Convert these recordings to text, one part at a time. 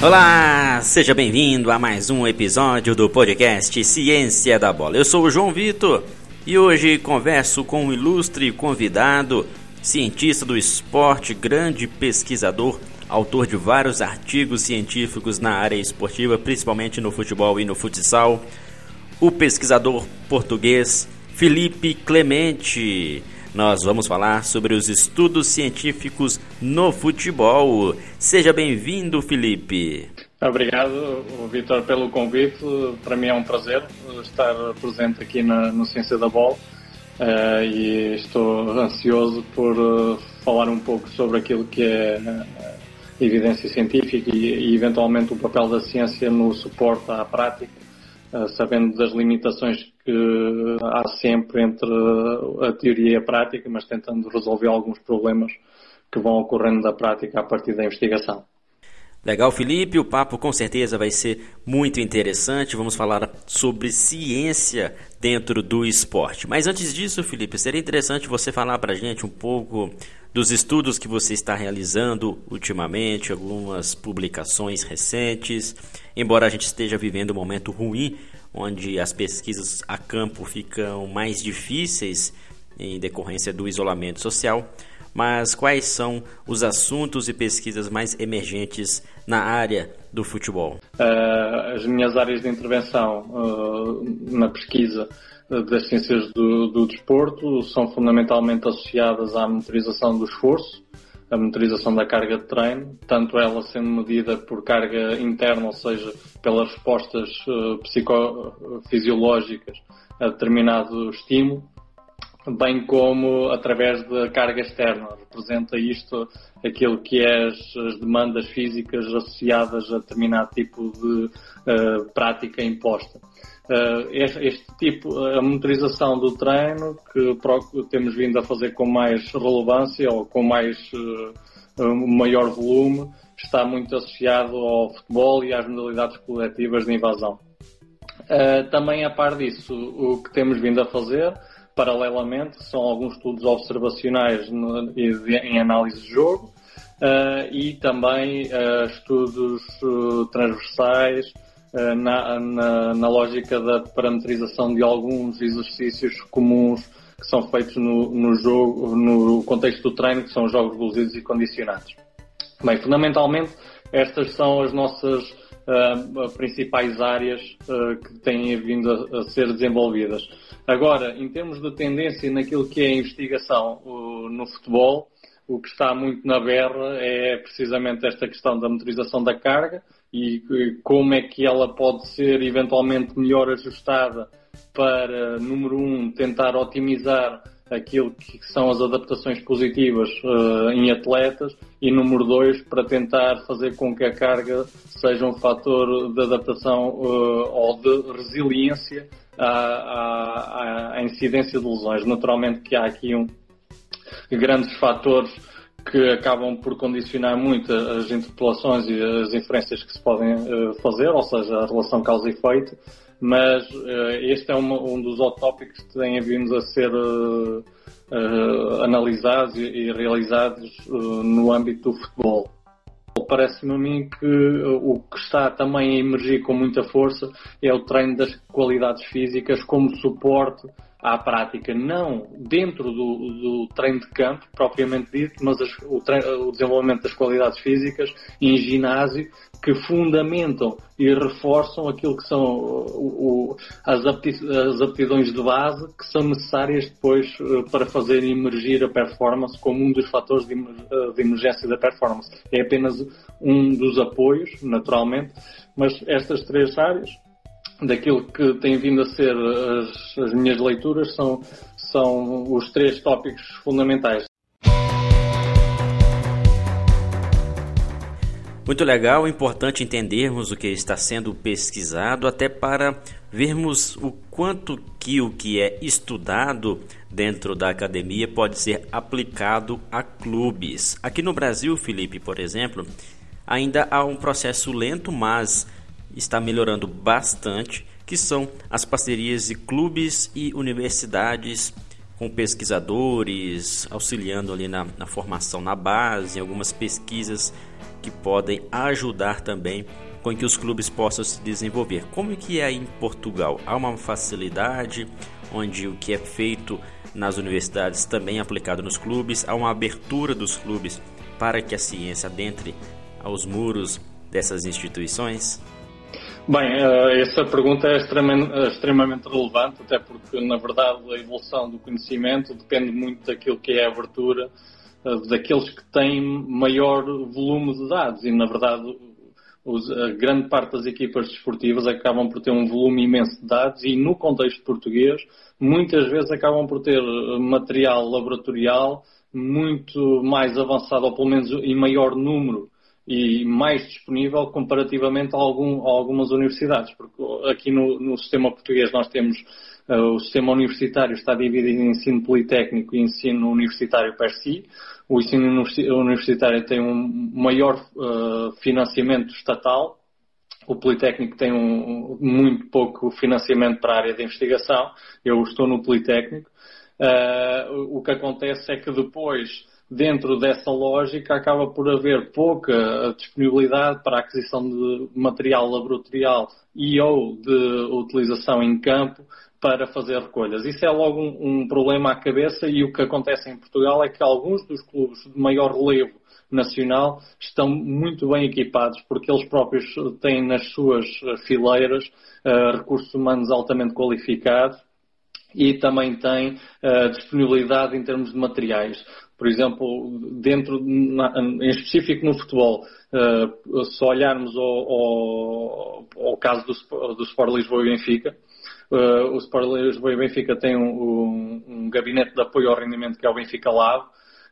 Olá, seja bem-vindo a mais um episódio do podcast Ciência da Bola. Eu sou o João Vitor e hoje converso com um ilustre convidado, cientista do esporte, grande pesquisador, autor de vários artigos científicos na área esportiva, principalmente no futebol e no futsal, o pesquisador português Felipe Clemente. Nós vamos falar sobre os estudos científicos no futebol. Seja bem-vindo, Felipe. Obrigado, Vitor, pelo convite. Para mim é um prazer estar presente aqui na, no Ciência da Bola uh, e estou ansioso por uh, falar um pouco sobre aquilo que é uh, evidência científica e, e, eventualmente o papel da ciência no suporte à prática, sabendo das limitações que há sempre entre a teoria e a prática, mas tentando resolver alguns problemas que vão ocorrendo da prática a partir da investigação. Legal, Felipe. O papo com certeza vai ser muito interessante. Vamos falar sobre ciência dentro do esporte. Mas antes disso, Felipe, seria interessante você falar para a gente um pouco dos estudos que você está realizando ultimamente, algumas publicações recentes. Embora a gente esteja vivendo um momento ruim, onde as pesquisas a campo ficam mais difíceis em decorrência do isolamento social mas quais são os assuntos e pesquisas mais emergentes na área do futebol? Uh, as minhas áreas de intervenção uh, na pesquisa das ciências do, do, desporto são fundamentalmente associadas à monitorização do esforço, a monitorização da carga de treino, tanto ela sendo medida por carga interna, ou seja, pelas respostas uh, psicofisiológicas a determinado estímulo, bem como através da carga externa. Representa isto aquilo que é as, as demandas físicas associadas a determinado tipo de uh, prática imposta. Uh, este, tipo, a monitorização do treino, que temos vindo a fazer com mais relevância ou com mais uh, maior volume, está muito associado ao futebol e às modalidades coletivas de invasão. Uh, também a par disso, o que temos vindo a fazer paralelamente, são alguns estudos observacionais no, em análise de jogo e também estudos transversais na, na, na, lógica da parametrização de alguns exercícios comuns que são feitos no, no jogo, no contexto do treino, que são jogos reduzidos e condicionados. Bem, fundamentalmente, estas são as nossas uh, principais áreas uh, que têm vindo a, a, ser desenvolvidas. Agora, em termos de tendência naquilo que é a investigação uh, no futebol, o que está muito na berra é precisamente esta questão da motorização da carga e como é que ela pode ser eventualmente melhor ajustada para, número um, tentar otimizar aquilo que são as adaptações positivas uh, em atletas e número dois para tentar fazer com que a carga seja um fator de adaptação uh, ou de resiliência à, à, à, incidência de lesões. Naturalmente que há aqui um, grandes fatores que acabam por condicionar muito as interpelações e as inferências que se podem uh, fazer, ou seja, a relação causa e efeito, mas uh, este é um dos topics que têm vindo a ser uh, analisados e, e realizados no âmbito do futebol. Parece-me a mim que o que está também a emergir com muita força é o treino das qualidades físicas como suporte à prática, não dentro do, do treino de campo propriamente dito, mas as, o, treino, o, desenvolvimento das qualidades físicas em ginásio que fundamentam e reforçam aquilo que são o, o, as, apti, as, aptidões de base que são necessárias depois uh, para fazer emergir a performance como um dos fatores uh, de emergência da performance. É apenas um dos apoios, naturalmente, mas estas três áreas daquilo que tem vindo a ser as, as minhas leituras são, são os três tópicos fundamentais. Muito legal, importante entendermos o que está sendo pesquisado, até para vermos o quanto que o que é estudado dentro da academia pode ser aplicado a clubes. Aqui no Brasil, Felipe, por exemplo, ainda há um processo lento, mas está melhorando bastante, que são as parcerias de clubes e universidades com pesquisadores, auxiliando ali na, na formação na base, em algumas pesquisas que podem ajudar também com que os clubes possam se desenvolver. Como que é em Portugal? Há uma facilidade onde o que é feito nas universidades também é aplicado nos clubes, há uma abertura dos clubes para que a ciência adentre aos muros dessas instituições? Bem, eh, essa pergunta é extremamente relevante, até porque, na verdade, a evolução do conhecimento depende muito daquilo que é a abertura eh, daqueles que têm maior volume de dados. E, na verdade, a grande parte das equipas desportivas acabam por ter um volume imenso de dados e, no contexto português, muitas vezes acabam por ter eh, material laboratorial muito mais avançado, ou pelo menos em maior número e mais disponível comparativamente a, algum, a algumas universidades, porque aqui no, no sistema português nós temos uh, o sistema universitário está dividido em ensino politécnico e ensino universitário per si. O ensino universitário tem um maior uh, financiamento estatal, o Politécnico tem um, muito pouco financiamento para a área de investigação. Eu estou no Politécnico. Uh, o que acontece é que depois dentro dessa lógica, acaba por haver pouca disponibilidade para a aquisição de material laboratorial e ou de utilização em campo para fazer recolhas. Isso é logo um, um problema à cabeça e o que acontece em Portugal é que alguns dos clubes de maior relevo nacional estão muito bem equipados porque eles próprios têm nas suas fileiras uh, recursos humanos altamente qualificados e também têm uh, disponibilidade em termos de materiais. Por exemplo, dentro, na, em específico no futebol, uh, se olharmos ao, ao, ao caso do, do Sport Lisboa e Benfica, uh, o Sport Lisboa e Benfica tem um, um, um, gabinete de apoio ao rendimento que é o Benfica Lab,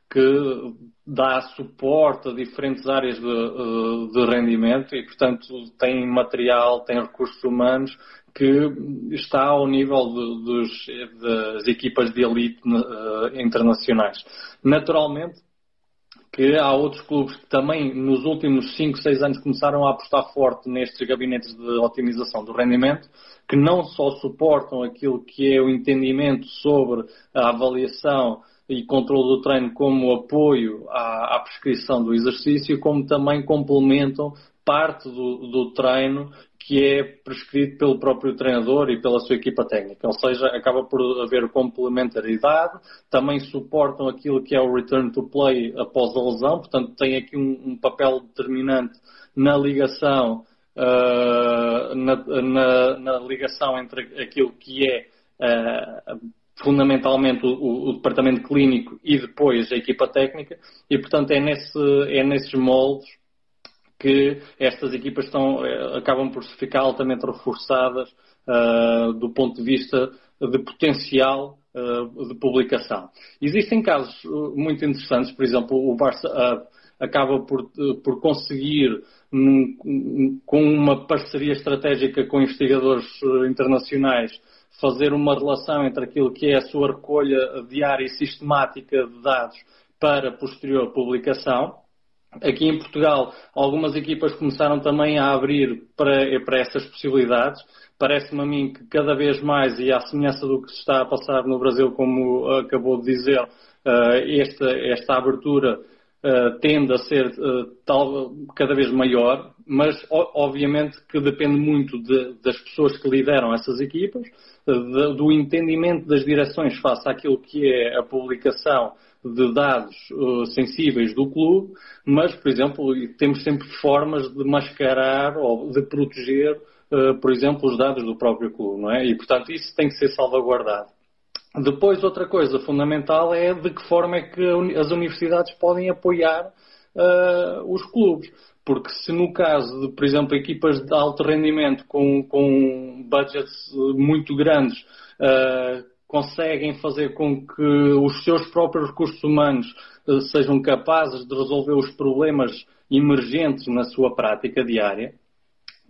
que dá suporte a diferentes áreas de, eh, de rendimento e, portanto, tem material, tem recursos humanos que está ao nível de, dos, das equipas de elite uh, internacionais. Naturalmente que há outros clubes que também nos últimos 5, 6 anos começaram a apostar forte nestes gabinetes de otimização do rendimento, que não só suportam aquilo que é o entendimento sobre a avaliação e controle do treino como apoio à, à prescrição do exercício, como também complementam parte do, do treino que é prescrito pelo próprio treinador e pela sua equipa técnica. Ou seja, acaba por haver complementaridade, também suportam aquilo que é o return to play após a lesão, portanto, tem aqui um, um papel determinante na ligação, uh, na, na, na, ligação entre aquilo que é uh, fundamentalmente o, o, departamento clínico e depois a equipa técnica, e portanto é, nesse, é nesses moldes que estas equipas estão, eh, acabam por ficar altamente reforçadas uh, do ponto de vista de potencial uh, de publicação. Existem casos muito interessantes, por exemplo, o Barça uh, acaba por, por conseguir, com uma parceria estratégica com investigadores internacionais, fazer uma relação entre aquilo que é a sua recolha diária e sistemática de dados para posterior publicação Aqui em Portugal, algumas equipas começaram também a abrir para, para essas possibilidades. Parece-me a mim que cada vez mais, e à semelhança do que se está a passar no Brasil, como acabou de dizer, eh, esta, esta abertura eh, tende a ser eh, tal, cada vez maior, mas obviamente que depende muito de, das pessoas que lideram essas equipas, de, do entendimento das direções face àquilo que é a publicação de dados uh, sensíveis do clube, mas, por exemplo, temos sempre formas de mascarar ou de proteger, uh, por exemplo, os dados do próprio clube, não é? E, portanto, isso tem que ser salvaguardado. Depois, outra coisa fundamental é de que forma é que as universidades podem apoiar uh, os clubes. Porque se no caso de, por exemplo, equipas de alto rendimento com, com budgets muito grandes uh, conseguem fazer com que os seus próprios recursos humanos uh, sejam capazes de resolver os problemas emergentes na sua prática diária,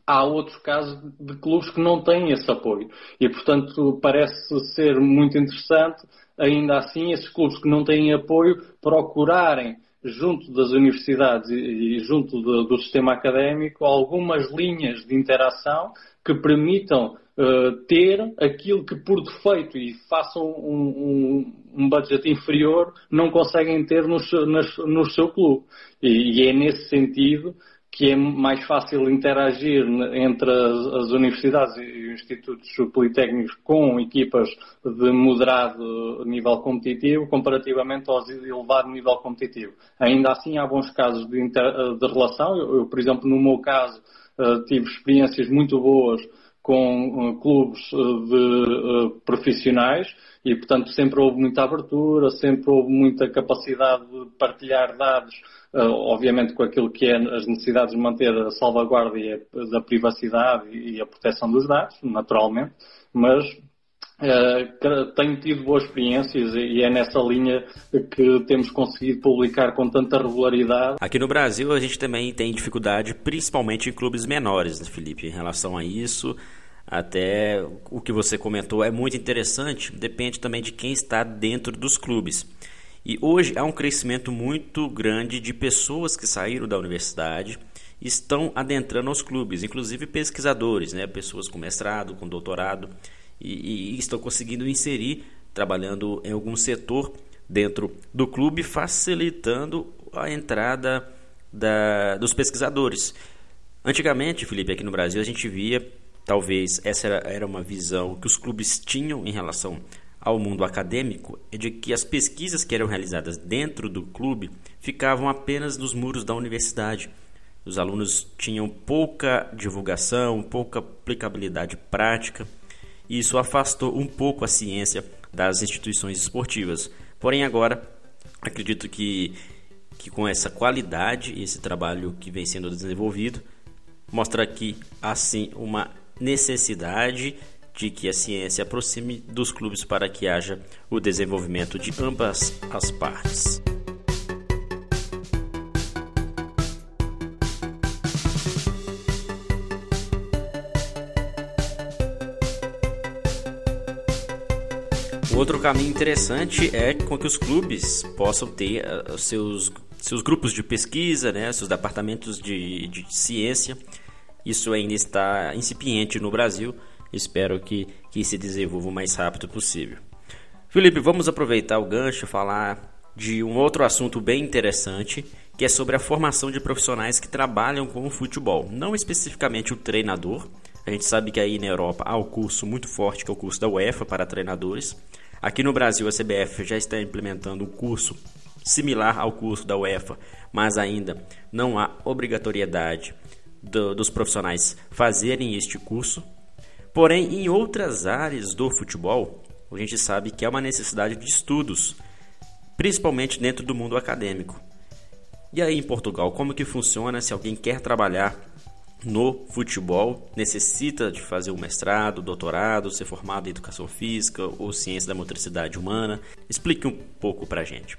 há outros casos de clubes que não têm esse apoio. E, portanto, parece ser muito interessante, ainda assim, esses clubes que não têm apoio procurarem, junto das universidades e, junto do, sistema académico, algumas linhas de interação que permitam uh, ter aquilo que por defeito e façam um, um, um budget inferior não conseguem ter no, no, no seu clube. E, e, é nesse sentido que é mais fácil interagir entre as, as universidades e os institutos politécnicos com equipas de moderado nível competitivo comparativamente aos de elevado nível competitivo. Ainda assim há bons casos de, inter, de relação. Eu, eu, por exemplo, no meu caso, uh, tive experiências muito boas com uh, clubes uh, de profissionais e, portanto, sempre houve muita abertura, sempre houve muita capacidade de partilhar dados obviamente com aquilo que é as necessidades de manter a salvaguarda da privacidade e a proteção dos dados, naturalmente, mas Uh, tenho tido boas experiências e é nessa linha que temos conseguido publicar com tanta regularidade. Aqui no Brasil a gente também tem dificuldade, principalmente em clubes menores, né, Felipe, em relação a isso. Até o que você comentou é muito interessante, depende também de quem está dentro dos clubes. E hoje há um crescimento muito grande de pessoas que saíram da universidade e estão adentrando aos clubes, inclusive pesquisadores, né? pessoas com mestrado, com doutorado, e, e estão conseguindo inserir, trabalhando em algum setor dentro do clube, facilitando a entrada da, dos pesquisadores. Antigamente, Felipe, aqui no Brasil, a gente via, talvez essa era, era uma visão que os clubes tinham em relação ao mundo acadêmico é de que as pesquisas que eram realizadas dentro do clube ficavam apenas nos muros da universidade. Os alunos tinham pouca divulgação, pouca aplicabilidade prática, e isso afastou um pouco a ciência das instituições esportivas. Porém, agora, acredito que, que com essa qualidade e esse trabalho que vem sendo desenvolvido, mostra aqui, assim, uma necessidade de que a ciência aproxime dos clubes para que haja o desenvolvimento de ambas as partes. Outro caminho interessante é com que os clubes possam ter uh, seus, seus grupos de pesquisa, né, seus departamentos de, de ciência. Isso ainda está incipiente no Brasil, Espero que, que se desenvolva o mais rápido possível. Felipe, vamos aproveitar o gancho e falar de um outro assunto bem interessante, que é sobre a formação de profissionais que trabalham com o futebol, não especificamente o treinador. A gente sabe que aí na Europa há um curso muito forte, que é o curso da UEFA para treinadores. Aqui no Brasil, a CBF já está implementando um curso similar ao curso da UEFA, mas ainda não há obrigatoriedade do, dos profissionais fazerem este curso. Porém, em outras áreas do futebol, a gente sabe que há uma necessidade de estudos, principalmente dentro do mundo acadêmico. E aí em Portugal, como que funciona se alguém quer trabalhar no futebol, necessita de fazer um mestrado, doutorado, ser formado em educação física ou ciência da motricidade humana? Explique um pouco para a gente.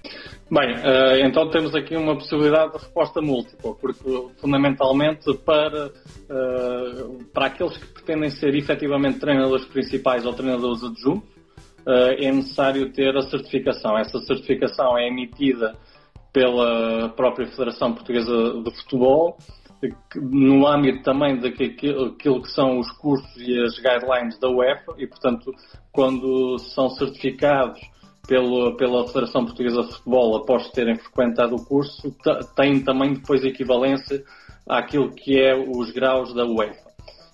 Bem, eh, então temos aqui uma possibilidade de resposta múltipla, porque fundamentalmente para, eh, para aqueles que pretendem ser efetivamente treinadores principais ou treinadores adjuntos, eh, é necessário ter a certificação. Essa certificação é emitida pela própria Federação Portuguesa de Futebol no âmbito também daquilo que são os cursos e as guidelines da UEFA e, portanto, quando são certificados pelo, pela Federação Portuguesa de Futebol após terem frequentado o curso, têm também depois equivalência àquilo que é os graus da UEFA.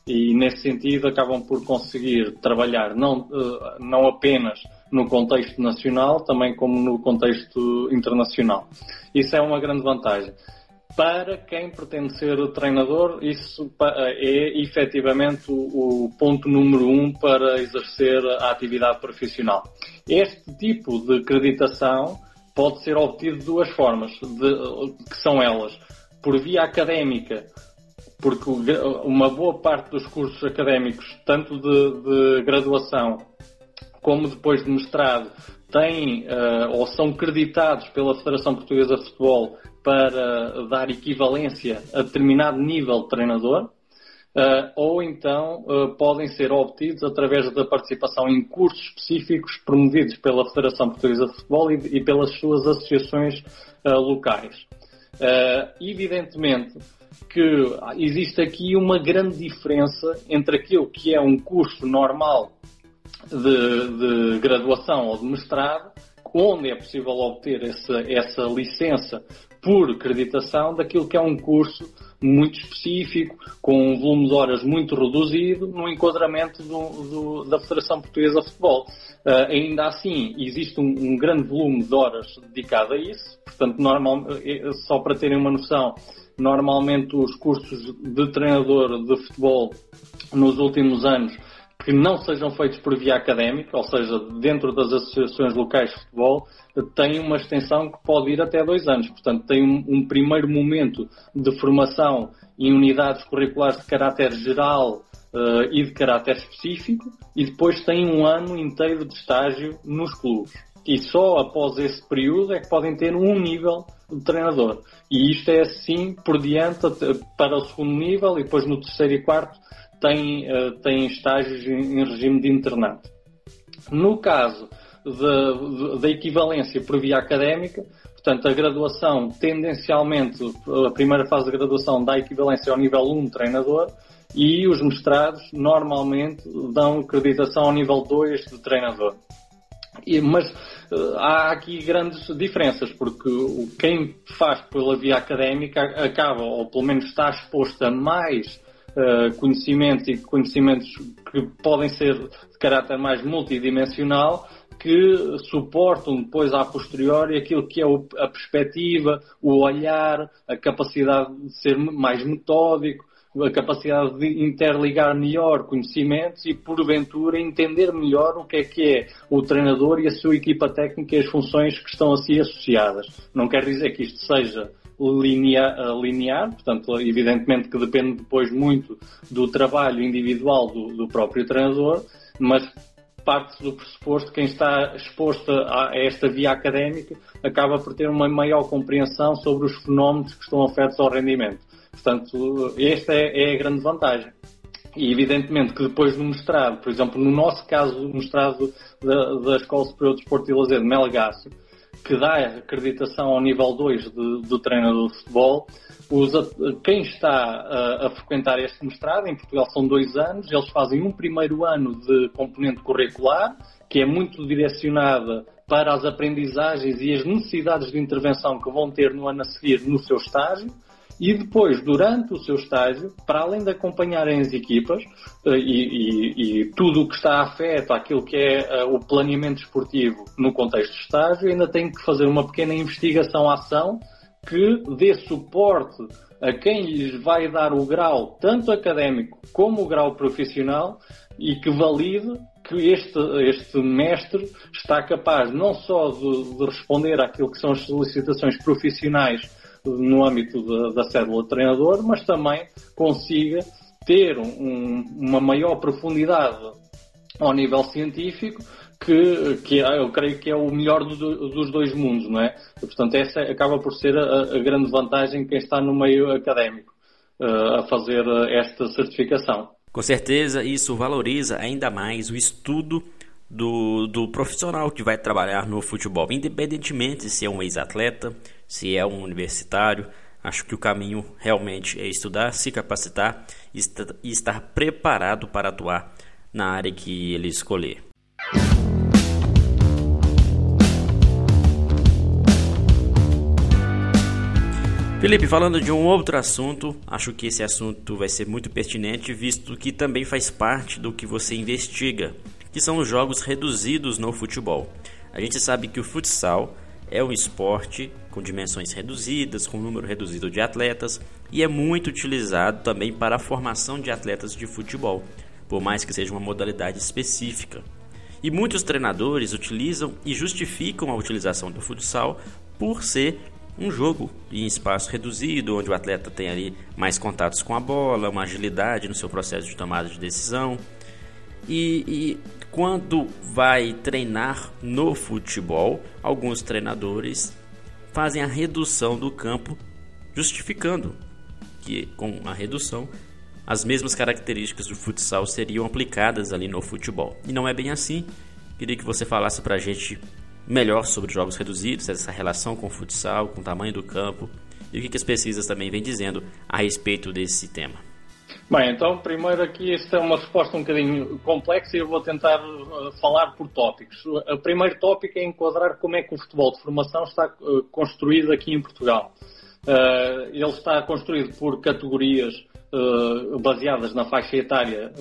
E, nesse sentido, acabam por conseguir trabalhar não, eh, não apenas no contexto nacional, também como no contexto internacional. Isso é uma grande vantagem para quem pretende ser treinador, isso é efetivamente o, ponto número um para exercer a atividade profissional. Este tipo de acreditação pode ser obtido de duas formas, de, que são elas, por via académica, porque uma boa parte dos cursos académicos, tanto de, de graduação como depois de mestrado, têm uh, ou são creditados pela Federação Portuguesa de Futebol para dar equivalência a determinado nível de treinador, uh, ou então uh, podem ser obtidos através da participação em cursos específicos promovidos pela Federação Portuguesa de Futebol e, pelas suas associações uh, locais. Evidentemente que existe aqui uma grande diferença entre aquilo que é um curso normal de, de graduação ou de mestrado, onde é possível obter essa, essa licença por acreditação daquilo que é um curso muito específico, com um volume de horas muito reduzido, no enquadramento do, do, da Federação Portuguesa de Futebol. Uh, ainda assim, existe um, um, grande volume de horas dedicado a isso, portanto, normal, eh, só para terem uma noção, normalmente os cursos de treinador de futebol nos últimos anos que não sejam feitos por via académica, ou seja, dentro das associações locais de futebol, têm uma extensão que pode ir até dois anos. Portanto, tem um, um primeiro momento de formação em unidades curriculares de caráter geral uh, e de caráter específico, e depois tem um ano inteiro de estágio nos clubes. E só após esse período é que podem ter um nível de treinador. E isto é assim por diante para o segundo nível e depois no terceiro e quarto tem, uh, tem estágios em, regime de internato. No caso da equivalência por via académica, portanto, a graduação, tendencialmente, a primeira fase da graduação dá equivalência ao nível 1 de treinador e os mestrados, normalmente, dão acreditação ao nível 2 de treinador. E, mas uh, há aqui grandes diferenças, porque quem faz pela via académica acaba, ou pelo menos está exposto a mais uh, conhecimentos e conhecimentos que podem ser de caráter mais multidimensional, que suportam depois a posteriori aquilo que é a perspectiva, o olhar, a capacidade de ser mais metódico, a capacidade de interligar melhor conhecimentos e, porventura, entender melhor o que é que é o treinador e a sua equipa técnica e as funções que estão assim associadas. Não quer dizer que isto seja linear, eh, linear, portanto, evidentemente que depende depois muito do trabalho individual do, do próprio treinador, mas parte do pressuposto que quem está exposto a, esta via académica acaba por ter uma maior compreensão sobre os fenómenos que estão afetos ao rendimento. Portanto, esta é, é a grande vantagem. E evidentemente que depois do mestrado, por exemplo, no nosso caso, o mestrado da, da Escola Superior de Desporto de Lazer de Melgaço, que dá acreditação ao nível 2 de, do treinador de futebol. quem está a, a, frequentar este mestrado, em Portugal são dois anos, eles fazem um primeiro ano de componente curricular, que é muito direcionada para as aprendizagens e as necessidades de intervenção que vão ter no ano a seguir no seu estágio. E depois, durante o seu estágio, para além de acompanharem as equipas eh, e, e, e tudo o que está afeto àquilo que é uh, o planeamento esportivo no contexto de estágio, ainda tem que fazer uma pequena investigação-ação que dê suporte a quem lhes vai dar o grau, tanto académico como o grau profissional, e que valide que este, este mestre está capaz não só de, de responder àquilo que são as solicitações profissionais no âmbito da, célula de treinador, mas também consiga ter um, uma maior profundidade ao nível científico que, que eu creio que é o melhor do, dos dois mundos, não é? portanto, essa acaba por ser a, a grande vantagem quem está no meio académico uh, a fazer esta certificação. Com certeza, isso valoriza ainda mais o estudo do, do profissional que vai trabalhar no futebol, independentemente se é um ex-atleta, se é um universitário. Acho que o caminho realmente é estudar, se capacitar e estar preparado para atuar na área que ele escolher. Felipe, falando de um outro assunto, acho que esse assunto vai ser muito pertinente, visto que também faz parte do que você investiga, que são os jogos reduzidos no futebol. A gente sabe que o futsal é um esporte com dimensões reduzidas, com número reduzido de atletas e é muito utilizado também para a formação de atletas de futebol, por mais que seja uma modalidade específica. E muitos treinadores utilizam e justificam a utilização do futsal por ser um jogo em espaço reduzido, onde o atleta tem ali mais contatos com a bola, uma agilidade no seu processo de tomada de decisão. E, e quando vai treinar no futebol, alguns treinadores fazem a redução do campo, justificando que com a redução as mesmas características do futsal seriam aplicadas ali no futebol. E não é bem assim. Queria que você falasse para a gente melhor sobre jogos reduzidos, essa relação com o futsal, com o tamanho do campo e o que, que as pesquisas também vêm dizendo a respeito desse tema. Bem, então, primeiro aqui, esta é uma resposta um bocadinho complexa e eu vou tentar uh, falar por tópicos. O primeiro tópico é enquadrar como é que o futebol de formação está uh, construído aqui em Portugal. Uh, ele está construído por categorias baseadas na faixa etária,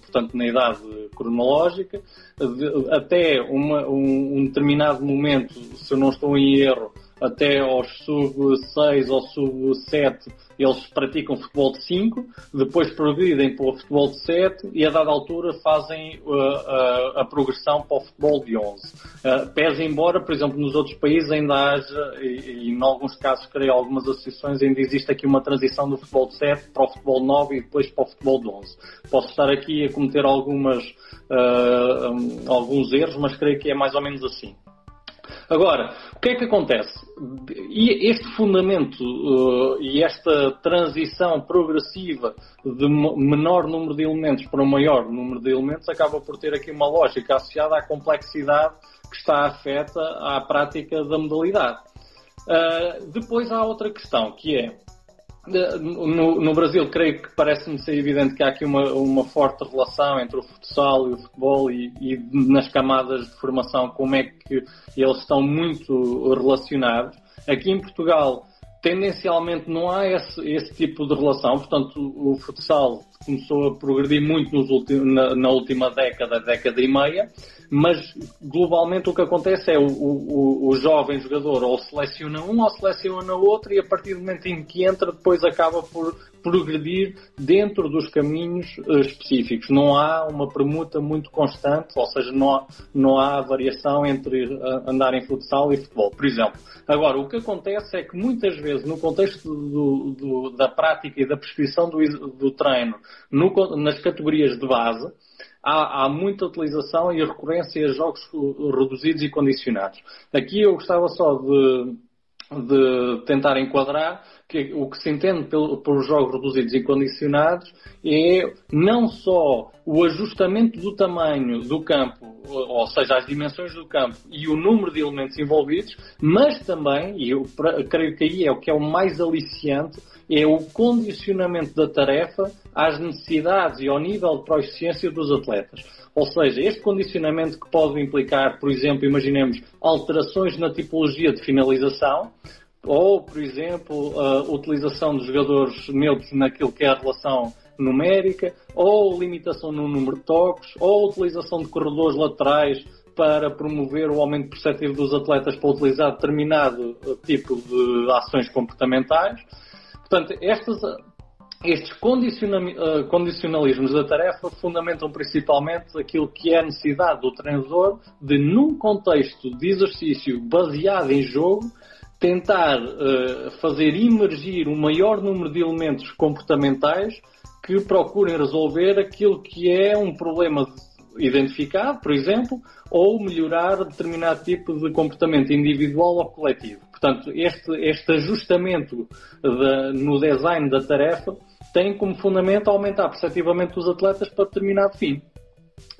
portanto na idade cronológica, de, até uma, um, um, determinado momento, se eu não estou em erro, até aos sub-6 ou sub-7 eles praticam futebol de 5, depois progridem para o futebol de 7 e a dada altura fazem uh, uh, a progressão para o futebol de 11. Uh, pese embora, por exemplo, nos outros países ainda haja, e, e em alguns casos creio algumas associações, ainda existe aqui uma transição do futebol de 7 para o futebol 9 e depois para o futebol de 11. Posso estar aqui a cometer algumas, uh, um, alguns erros, mas creio que é mais ou menos assim. Agora, o que é que acontece? E este fundamento uh, e esta transição progressiva de menor número de elementos para um maior número de elementos acaba por ter aqui uma lógica associada à complexidade que está afeta à prática da modalidade. Uh, depois há outra questão, que é no, no, Brasil, creio que parece-me ser evidente que há aqui uma, uma forte relação entre o futsal e o futebol e, e, nas camadas de formação, como é que eles estão muito relacionados. Aqui em Portugal, tendencialmente não há esse, esse tipo de relação, portanto, o futsal começou a progredir muito na, na, última década, década e meia, mas globalmente o que acontece é o, o, o jovem jogador ou seleciona um ou seleciona outro e a partir do momento em que entra depois acaba por progredir dentro dos caminhos uh, específicos. Não há uma permuta muito constante, ou seja, não não há variação entre uh, andar em futsal e futebol, por exemplo. Agora, o que acontece é que muitas vezes, no contexto do, do, da prática e da prescrição do, do treino no, nas categorias de base, há, há, muita utilização e recorrência a jogos reduzidos e condicionados. Aqui eu gostava só de, de tentar enquadrar que o que se entende por jogos reduzidos e condicionados é não só o ajustamento do tamanho do campo, ou seja, as dimensões do campo e o número de elementos envolvidos, mas também, e eu creio que aí é o que é o mais aliciante, é o condicionamento da tarefa às necessidades e ao nível de proficiência dos atletas. Ou seja, este condicionamento que pode implicar, por exemplo, imaginemos alterações na tipologia de finalização, ou, por exemplo, a utilização de jogadores neutros naquilo que é a relação numérica, ou limitação no número de toques, ou utilização de corredores laterais para promover o aumento perceptivo dos atletas para utilizar determinado tipo de ações comportamentais. Portanto, estes, estes eh, condicionalismos da tarefa fundamentam principalmente aquilo que é a necessidade do treinador de, num contexto de exercício baseado em jogo, tentar uh, fazer emergir um maior número de elementos comportamentais que procurem resolver aquilo que é um problema identificado, por exemplo, ou melhorar determinado tipo de comportamento individual ou coletivo. Portanto, este, este ajustamento de, no design da tarefa tem como fundamento aumentar perceptivamente os atletas para determinado fim.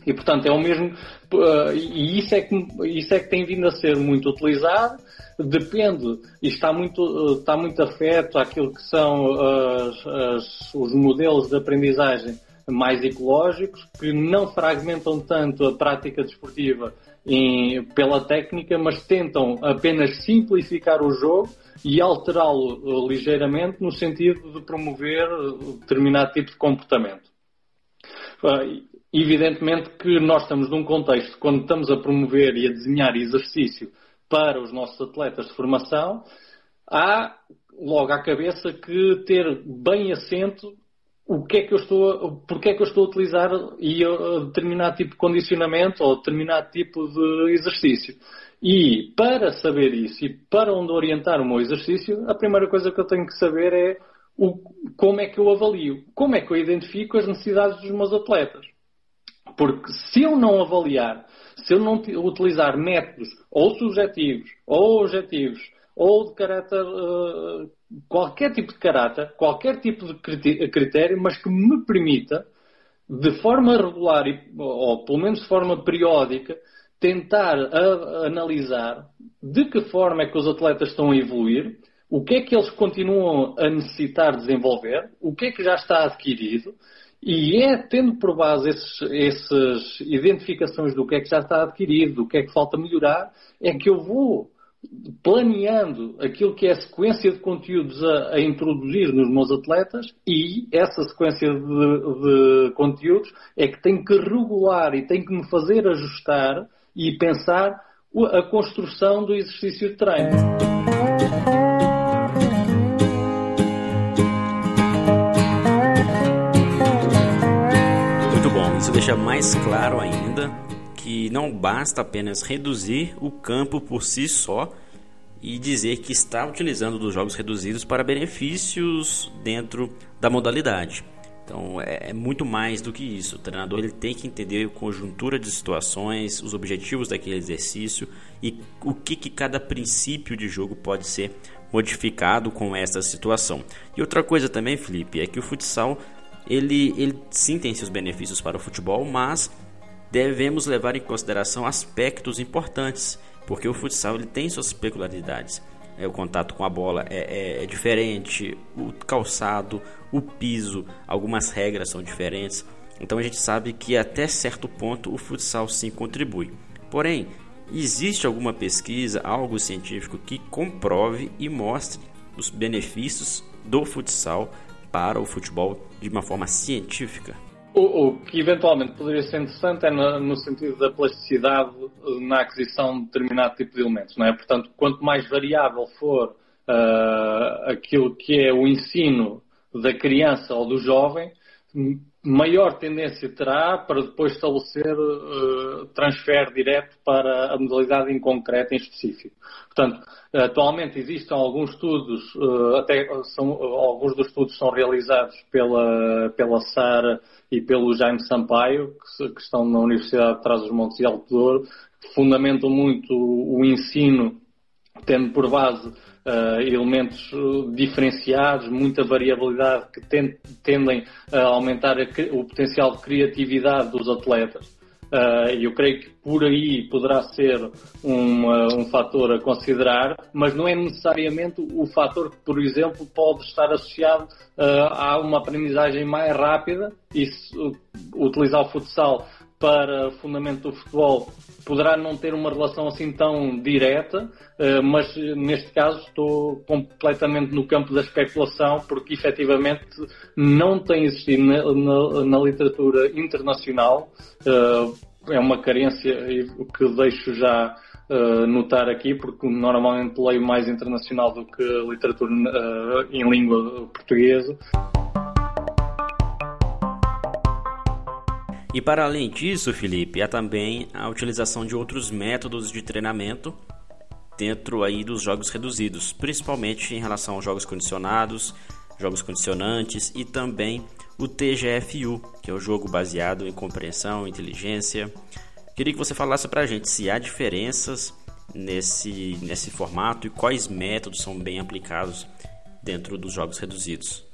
E, portanto, é o mesmo. Uh, e isso é, que, isso é que tem vindo a ser muito utilizado. Depende, e está muito, uh, está muito afeto àquilo que são as, as, os modelos de aprendizagem mais ecológicos, que não fragmentam tanto a prática desportiva em, pela técnica, mas tentam apenas simplificar o jogo e alterá-lo uh, ligeiramente no sentido de promover determinado tipo de comportamento. Evidentemente que nós estamos num contexto, quando estamos a promover e a desenhar exercício para os nossos atletas de formação, há logo à cabeça que ter bem assento o que é que eu estou, porque é que eu estou a utilizar e determinado tipo de condicionamento ou determinado tipo de exercício. E para saber isso e para onde orientar o meu exercício, a primeira coisa que eu tenho que saber é o, como é que eu avalio, como é que eu identifico as necessidades dos meus atletas. Porque se eu não avaliar, se eu não utilizar métodos ou subjetivos, ou objetivos, ou de caráter, uh, qualquer tipo de caráter, qualquer tipo de critério, mas que me permita, de forma regular, ou pelo menos de forma periódica, tentar analisar de que forma é que os atletas estão a evoluir, o que é que eles continuam a necessitar desenvolver, o que é que já está adquirido, e é tendo por base essas identificações do que é que já está adquirido, do que é que falta melhorar, é que eu vou planeando aquilo que é a sequência de conteúdos a, a introduzir nos meus atletas e essa sequência de, de, conteúdos é que tem que regular e tem que me fazer ajustar e pensar a construção do exercício de treino. Muito bom, isso deixa mais claro ainda que não basta apenas reduzir o campo por si só e dizer que está utilizando dos jogos reduzidos para benefícios dentro da modalidade. Então é, é, muito mais do que isso. O treinador ele tem que entender a conjuntura de situações, os objetivos daquele exercício e o que, que cada princípio de jogo pode ser modificado com essa situação. E outra coisa também, Felipe, é que o futsal ele, ele sim tem seus benefícios para o futebol, mas devemos levar em consideração aspectos importantes, porque o futsal ele tem suas peculiaridades. É, o contato com a bola é, é, é diferente, o calçado, o piso, algumas regras são diferentes. Então a gente sabe que até certo ponto o futsal sim contribui. Porém, existe alguma pesquisa, algo científico que comprove e mostre os benefícios do futsal para o futebol de uma forma científica? O, o, que eventualmente poderia ser interessante é no, no, sentido da plasticidade na aquisição de determinado tipo de elementos, não é? Portanto, quanto mais variável for uh, aquilo que é o ensino da criança ou do jovem, maior tendência terá para depois estabelecer uh, transfer direto para a modalidade em concreto, em específico. Portanto, atualmente existem alguns estudos, uh, até são, alguns dos estudos são realizados pela, pela SARA e pelo Jaime Sampaio, que, que estão na Universidade de Trás-os-Montes e Alto Douro, que fundamentam muito o, o ensino, tendo por base uh, elementos diferenciados, muita variabilidade que tendem a aumentar a, o potencial de criatividade dos atletas. Uh, eu creio que por aí poderá ser um, uh, um fator a considerar, mas não é necessariamente o fator que, por exemplo, pode estar associado uh, a uma aprendizagem mais rápida e utilizar o futsal para fundamento do futebol poderá não ter uma relação assim tão direta, eh, mas neste caso estou completamente no campo da especulação, porque efetivamente não tem existido na, na, na literatura internacional. Eh, é uma carência que deixo já notar aqui, porque normalmente leio mais internacional do que literatura em língua portuguesa. E para além disso, Felipe, há também a utilização de outros métodos de treinamento dentro aí dos jogos reduzidos, principalmente em relação aos jogos condicionados, jogos condicionantes e também o TGFU, que é o jogo baseado em compreensão, inteligência. Queria que você falasse para a gente se há diferenças nesse, nesse formato e quais métodos são bem aplicados dentro dos jogos reduzidos.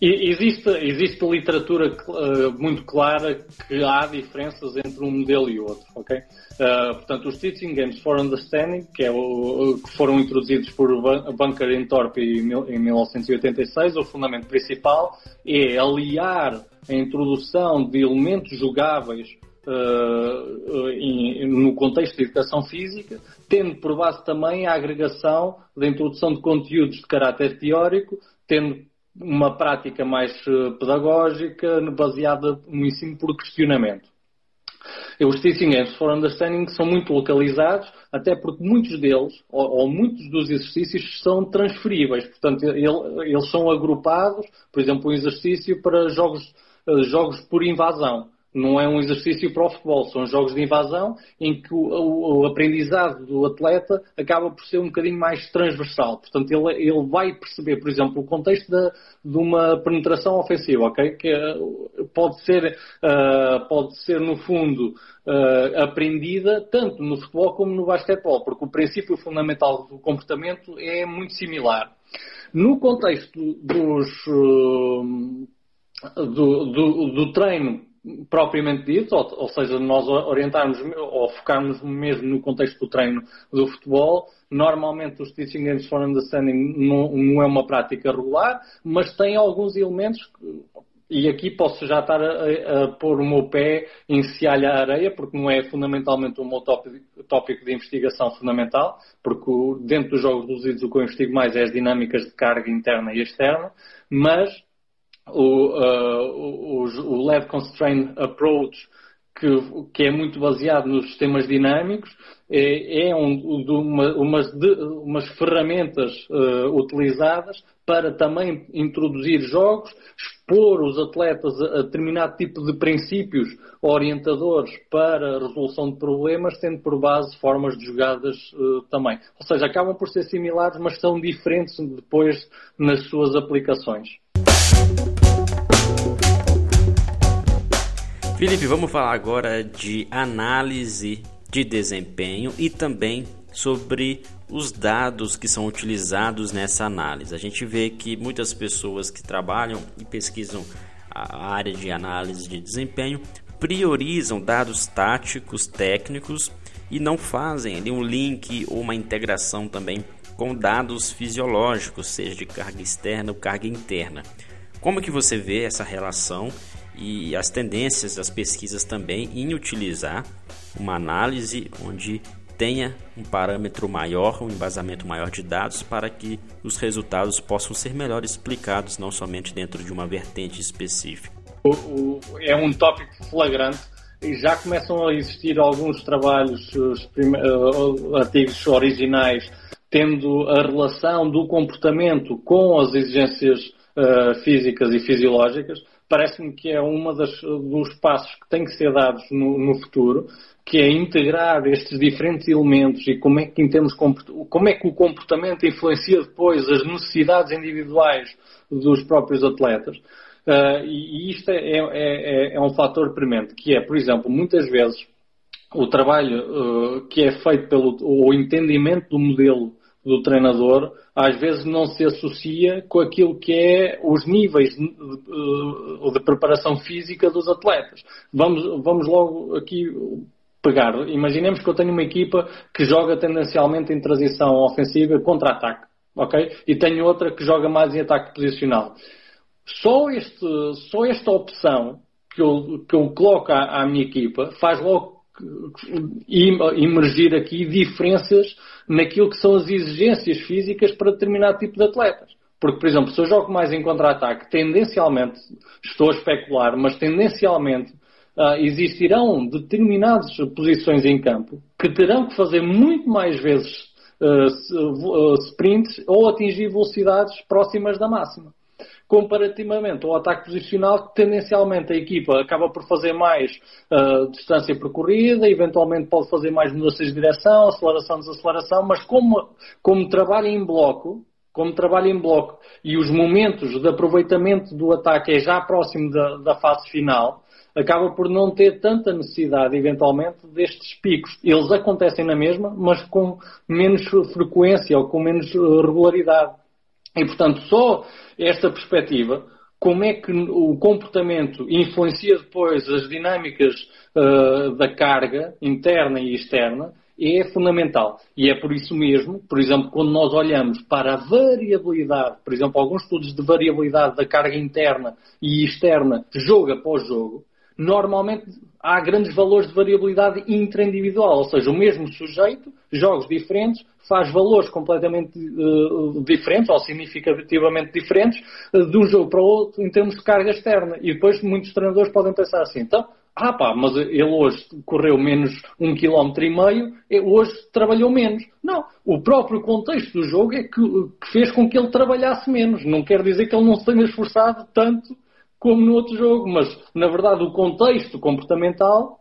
Existe, existe literatura uh, muito clara que há diferenças entre um modelo e outro, ok? Uh, portanto, os Teaching Games for Understanding, que, é o, que foram introduzidos por Bunker e Thorpe em, em 1986, o fundamento principal é aliar a introdução de elementos jogáveis Uh, no contexto de educação física, tendo por base também a agregação da introdução de conteúdos de caráter teórico, tendo uma prática mais eh, pedagógica baseada no ensino por questionamento. Os Teaching Aids for Understanding são muito localizados, até porque muitos deles, ou, ou muitos dos exercícios, são transferíveis. Portanto, ele, eles são agrupados, por exemplo, um exercício para jogos, eh, jogos por invasão não é um exercício para o futebol, são jogos de invasão em que o, o, o, aprendizado do atleta acaba por ser um bocadinho mais transversal. Portanto, ele, ele vai perceber, por exemplo, o contexto de, uma penetração ofensiva, ok? Que uh, pode ser, uh, pode ser no fundo uh, aprendida tanto no futebol como no basquetebol, porque o princípio fundamental do comportamento é muito similar. No contexto dos, do, do, do treino propriamente dito, ou, ou, seja, nós orientarmos ou focarmos mesmo no contexto do treino do futebol, normalmente os Teaching Games for Understanding não, não é uma prática regular, mas tem alguns elementos e aqui posso já estar a, a, a, pôr o meu pé em se alha areia, porque não é fundamentalmente o meu tópico, tópico de investigação fundamental, porque dentro dos jogos reduzidos o que eu investigo mais é as dinâmicas de carga interna e externa, mas o, uh, o, o LED Constraint Approach, que, que, é muito baseado nos sistemas dinâmicos, é, é um, uma, umas, de, umas, ferramentas uh, utilizadas para também introduzir jogos, expor os atletas a, a determinado tipo de princípios orientadores para a resolução de problemas, tendo por base formas de jogadas uh, também. Ou seja, acabam por ser similares, mas são diferentes depois nas suas aplicações. Felipe, vamos falar agora de análise de desempenho e também sobre os dados que são utilizados nessa análise. A gente vê que muitas pessoas que trabalham e pesquisam a área de análise de desempenho priorizam dados táticos, técnicos e não fazem ali um link ou uma integração também com dados fisiológicos, seja de carga externa ou carga interna. Como que você vê essa relação e as tendências das pesquisas também em utilizar uma análise onde tenha um parâmetro maior, um embasamento maior de dados para que os resultados possam ser melhor explicados, não somente dentro de uma vertente específica. É um tópico flagrante e já começam a existir alguns trabalhos, uh, artigos originais, tendo a relação do comportamento com as exigências uh, físicas e fisiológicas parece-me que é um dos passos que tem que ser dados no, no, futuro, que é integrar estes diferentes elementos e como é que temos como é que o comportamento influencia depois as necessidades individuais dos próprios atletas. Uh, e, isto é, é, é, é, um fator premente, que é, por exemplo, muitas vezes o trabalho uh, que é feito pelo o entendimento do modelo do treinador às vezes não se associa com aquilo que é os níveis de, de, de preparação física dos atletas. Vamos, vamos logo aqui pegar. Imaginemos que eu tenho uma equipa que joga tendencialmente em transição ofensiva contra-ataque, ok? E tenho outra que joga mais em ataque posicional. Só, este, só esta opção que eu, que eu coloco à, à minha equipa faz logo emergir aqui diferenças naquilo que são as exigências físicas para determinado tipo de atletas. Porque, por exemplo, se eu jogo mais em contra-ataque, tendencialmente, estou a especular, mas tendencialmente uh, existirão determinadas posições em campo que terão que fazer muito mais vezes uh, sprints ou atingir velocidades próximas da máxima comparativamente ao ataque posicional, que tendencialmente a equipa acaba por fazer mais uh, distância percorrida, eventualmente pode fazer mais mudanças de direção, aceleração, desaceleração, mas como, como trabalha em bloco, como trabalha em bloco e os momentos de aproveitamento do ataque é já próximo da, da fase final, acaba por não ter tanta necessidade, eventualmente, destes picos. Eles acontecem na mesma, mas com menos frequência ou com menos regularidade. E, portanto, só esta perspectiva, como é que o comportamento influencia depois as dinâmicas uh, da carga interna e externa, é fundamental. E é por isso mesmo, por exemplo, quando nós olhamos para a variabilidade, por exemplo, alguns estudos de variabilidade da carga interna e externa, jogo após jogo, normalmente há grandes valores de variabilidade intraindividual, ou seja, o mesmo sujeito, jogos diferentes, faz valores completamente uh, diferentes ou significativamente diferentes uh, de um jogo para o outro em termos de carga externa. E depois muitos treinadores podem pensar assim, então, ah pá, mas ele hoje correu menos um quilómetro e meio, hoje trabalhou menos. Não, o próprio contexto do jogo é que, que fez com que ele trabalhasse menos. Não quer dizer que ele não se tenha esforçado tanto como no outro jogo, mas na verdade o contexto comportamental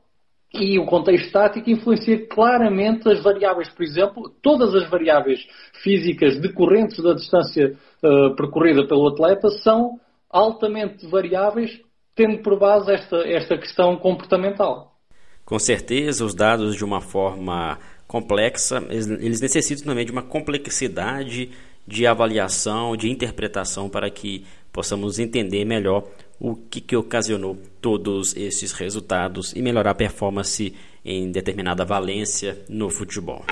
e o contexto tático influencia claramente as variáveis, por exemplo, todas as variáveis físicas decorrentes da distância uh, percorrida pelo atleta são altamente variáveis, tendo por base esta, esta questão comportamental. Com certeza, os dados de uma forma complexa, eles, eles necessitam também de uma complexidade de avaliação, de interpretação para que possamos entender melhor o que, que ocasionou todos esses resultados e melhorar a performance em determinada valência no futebol.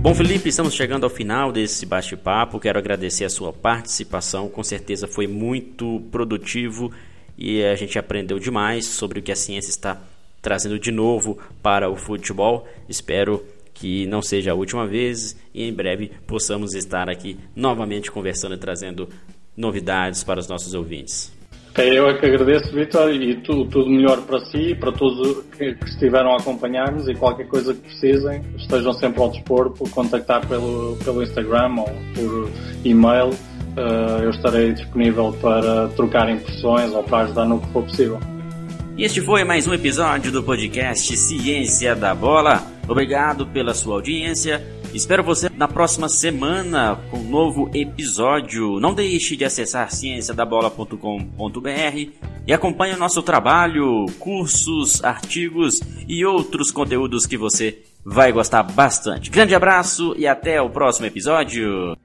Bom, Felipe, estamos chegando ao final desse bate-papo. Quero agradecer a sua participação. Com certeza foi muito produtivo e a gente aprendeu demais sobre o que a ciência está trazendo de novo para o futebol. Espero que não seja a última vez e em breve possamos estar aqui novamente conversando e trazendo novidades para os nossos ouvintes. Eu é que agradeço, Vitor, e tudo, tudo melhor para si e para todos que, que estiveram a acompanhar-nos e qualquer coisa que precisem, estejam sempre ao dispor por contactar pelo, pelo Instagram ou por e-mail. Uh, eu estarei disponível para trocar impressões ou para ajudar no que for possível. Este foi mais um episódio do podcast Ciência da Bola. Obrigado pela sua audiência. Espero você na próxima semana com um novo episódio. Não deixe de acessar cienciadabola.com.br e acompanhe o nosso trabalho, cursos, artigos e outros conteúdos que você vai gostar bastante. Grande abraço e até o próximo episódio.